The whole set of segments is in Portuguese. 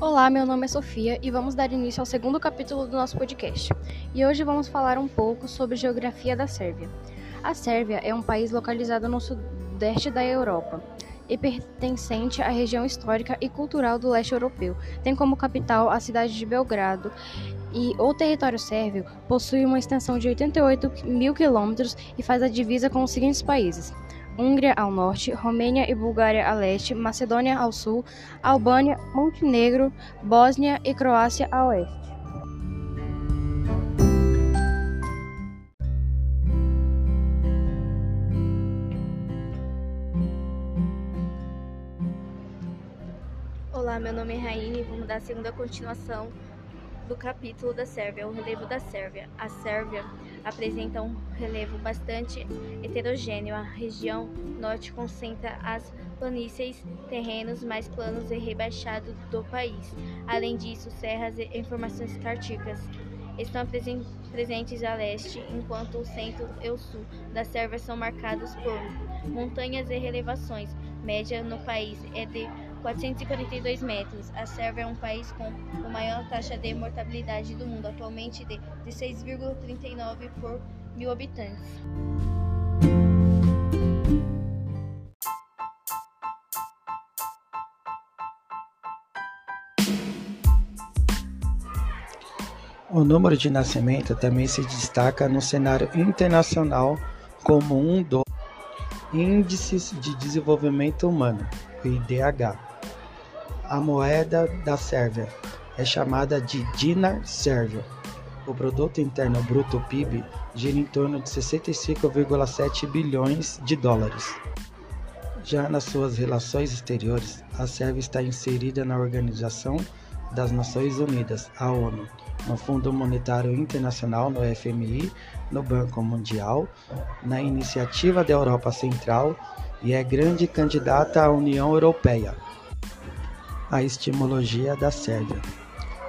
Olá, meu nome é Sofia e vamos dar início ao segundo capítulo do nosso podcast. E hoje vamos falar um pouco sobre geografia da Sérvia. A Sérvia é um país localizado no sudeste da Europa e pertencente à região histórica e cultural do leste europeu. Tem como capital a cidade de Belgrado e o território sérvio possui uma extensão de 88 mil quilômetros e faz a divisa com os seguintes países: Hungria ao norte, Romênia e Bulgária a leste, Macedônia ao sul, Albânia, Montenegro, Bósnia e Croácia a oeste. Olá, meu nome é Raine e vamos dar a segunda continuação do capítulo da Sérvia, o relevo da Sérvia. A Sérvia apresenta um relevo bastante heterogêneo. A região norte concentra as planícies, terrenos mais planos e rebaixados do país. Além disso, serras e formações cartíacas estão presentes a leste, enquanto o centro e o sul da Sérvia são marcados por montanhas e relevações. Média no país é de 442 metros. A Sérvia é um país com a maior taxa de mortalidade do mundo, atualmente de 6,39 por mil habitantes. O número de nascimento também se destaca no cenário internacional como um dos índices de desenvolvimento humano, o IDH. A moeda da Sérvia é chamada de dinar sérvio. O produto interno bruto PIB gira em torno de 65,7 bilhões de dólares. Já nas suas relações exteriores, a Sérvia está inserida na Organização das Nações Unidas, a ONU, no Fundo Monetário Internacional, no FMI, no Banco Mundial, na Iniciativa da Europa Central e é grande candidata à União Europeia a etimologia da Sérvia.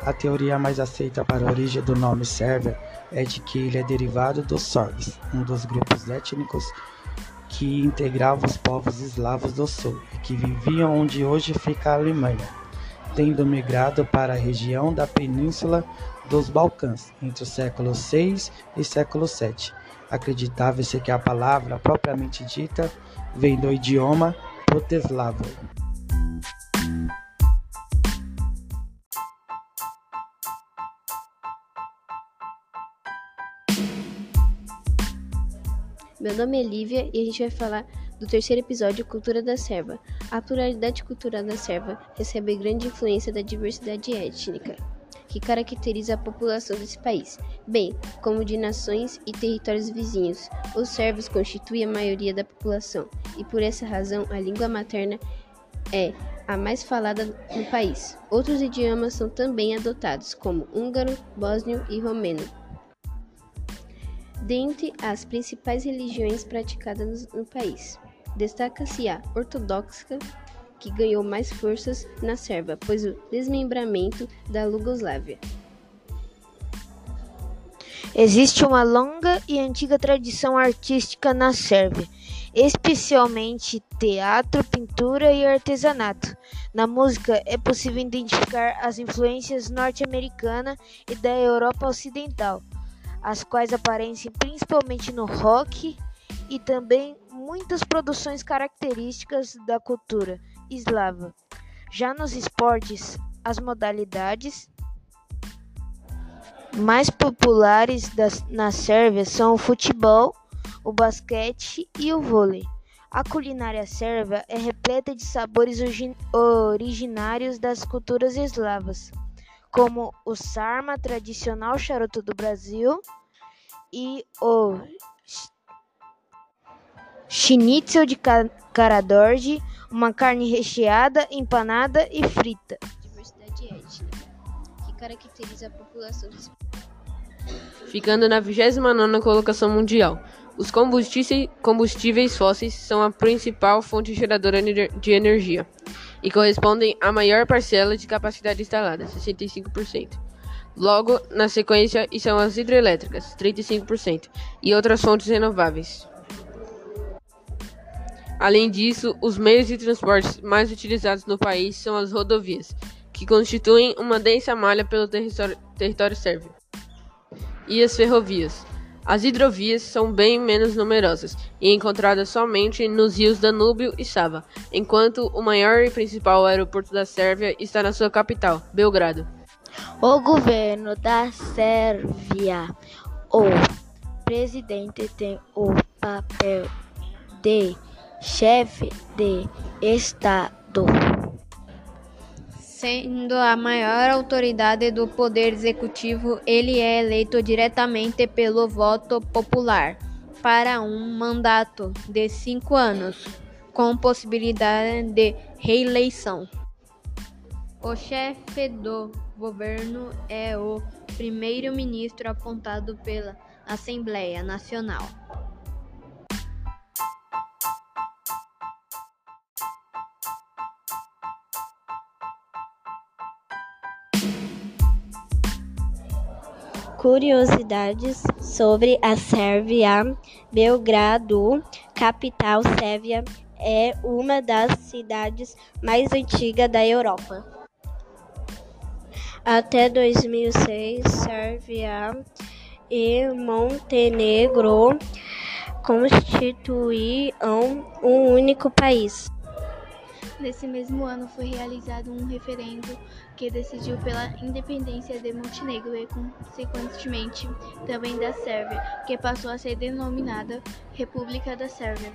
A teoria mais aceita para a origem do nome Sérvia é de que ele é derivado dos Sorbs, um dos grupos étnicos que integravam os povos eslavos do sul e que viviam onde hoje fica a Alemanha, tendo migrado para a região da Península dos Balcãs entre o século VI e século VII. Acreditava-se que a palavra propriamente dita vem do idioma proteslavo. Meu nome é Lívia e a gente vai falar do terceiro episódio Cultura da Serva. A pluralidade cultural da Serva recebe grande influência da diversidade étnica que caracteriza a população desse país, bem como de nações e territórios vizinhos. Os servos constituem a maioria da população e por essa razão a língua materna é a mais falada no país. Outros idiomas são também adotados, como húngaro, bósnio e romeno. Dentre as principais religiões praticadas no país, destaca-se a ortodoxa, que ganhou mais forças na Sérvia, pois o desmembramento da Iugoslávia. Existe uma longa e antiga tradição artística na Sérvia, especialmente teatro, pintura e artesanato. Na música é possível identificar as influências norte-americana e da Europa Ocidental as quais aparecem principalmente no rock e também muitas produções características da cultura eslava. Já nos esportes, as modalidades mais populares das, na Sérvia são o futebol, o basquete e o vôlei. A culinária sérvia é repleta de sabores originários das culturas eslavas como o sarma, tradicional charuto do Brasil, e o schnitzel de caradorge, uma carne recheada, empanada e frita. Diversidade étnica, que caracteriza a população Ficando na 29ª colocação mundial. Os combustíveis fósseis são a principal fonte geradora de energia e correspondem à maior parcela de capacidade instalada, 65%. Logo, na sequência, são as hidrelétricas, 35%, e outras fontes renováveis. Além disso, os meios de transporte mais utilizados no país são as rodovias, que constituem uma densa malha pelo território, território sérvio. E as ferrovias. As hidrovias são bem menos numerosas e encontradas somente nos rios Danúbio e Sava, enquanto o maior e principal aeroporto da Sérvia está na sua capital, Belgrado. O governo da Sérvia, o presidente tem o papel de chefe de Estado. Sendo a maior autoridade do poder executivo, ele é eleito diretamente pelo voto popular para um mandato de cinco anos, com possibilidade de reeleição. O chefe do governo é o primeiro-ministro apontado pela Assembleia Nacional. Curiosidades sobre a Sérvia. Belgrado, capital sérvia, é uma das cidades mais antigas da Europa. Até 2006, Sérvia e Montenegro constituíam um único país. Nesse mesmo ano foi realizado um referendo que decidiu pela independência de Montenegro e, consequentemente, também da Sérvia, que passou a ser denominada República da Sérvia.